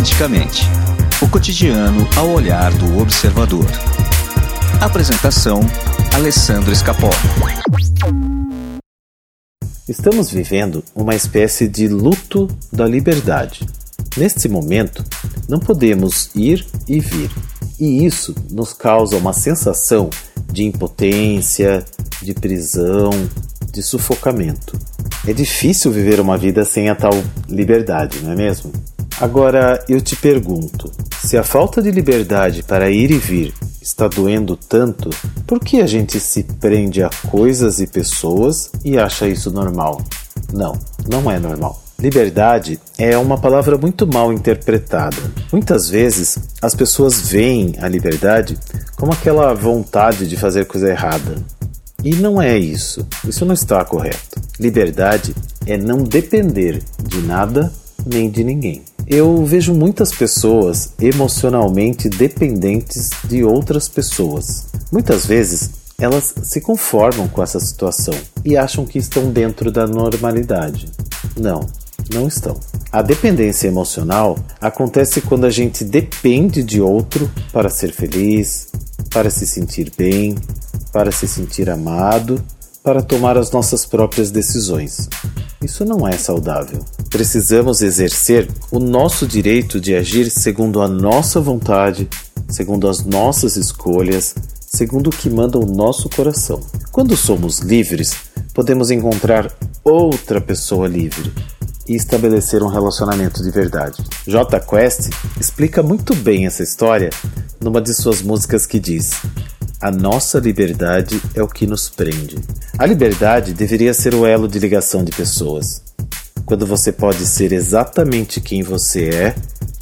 Quanticamente o cotidiano ao olhar do observador. Apresentação: Alessandro Escapó. Estamos vivendo uma espécie de luto da liberdade. Neste momento, não podemos ir e vir, e isso nos causa uma sensação de impotência, de prisão, de sufocamento. É difícil viver uma vida sem a tal liberdade, não é mesmo? Agora eu te pergunto: se a falta de liberdade para ir e vir está doendo tanto, por que a gente se prende a coisas e pessoas e acha isso normal? Não, não é normal. Liberdade é uma palavra muito mal interpretada. Muitas vezes as pessoas veem a liberdade como aquela vontade de fazer coisa errada. E não é isso. Isso não está correto. Liberdade é não depender de nada nem de ninguém. Eu vejo muitas pessoas emocionalmente dependentes de outras pessoas. Muitas vezes elas se conformam com essa situação e acham que estão dentro da normalidade. Não, não estão. A dependência emocional acontece quando a gente depende de outro para ser feliz, para se sentir bem, para se sentir amado, para tomar as nossas próprias decisões. Isso não é saudável. Precisamos exercer o nosso direito de agir segundo a nossa vontade, segundo as nossas escolhas, segundo o que manda o nosso coração. Quando somos livres, podemos encontrar outra pessoa livre e estabelecer um relacionamento de verdade. J Quest explica muito bem essa história numa de suas músicas que diz: a nossa liberdade é o que nos prende. A liberdade deveria ser o elo de ligação de pessoas. Quando você pode ser exatamente quem você é,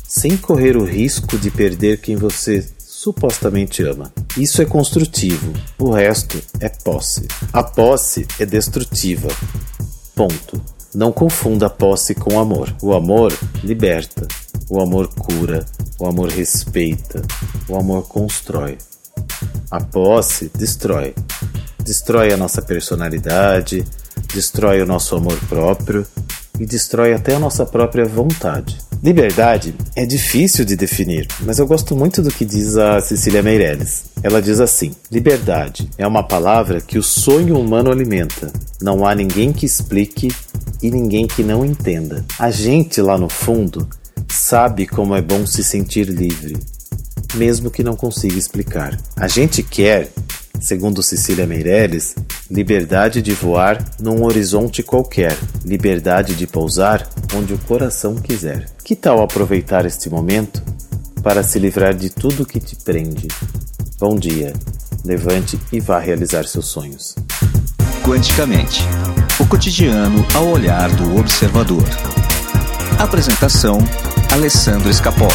sem correr o risco de perder quem você supostamente ama. Isso é construtivo, o resto é posse. A posse é destrutiva. Ponto. Não confunda posse com amor. O amor liberta, o amor cura, o amor respeita, o amor constrói. A posse destrói. Destrói a nossa personalidade, destrói o nosso amor próprio e destrói até a nossa própria vontade. Liberdade é difícil de definir, mas eu gosto muito do que diz a Cecília Meirelles. Ela diz assim: Liberdade é uma palavra que o sonho humano alimenta. Não há ninguém que explique e ninguém que não entenda. A gente lá no fundo sabe como é bom se sentir livre, mesmo que não consiga explicar. A gente quer, segundo Cecília Meirelles, liberdade de voar num horizonte qualquer, liberdade de pousar onde o coração quiser. Que tal aproveitar este momento para se livrar de tudo que te prende? Bom dia, levante e vá realizar seus sonhos. Quanticamente o cotidiano ao olhar do observador. Apresentação: Alessandro Escapó.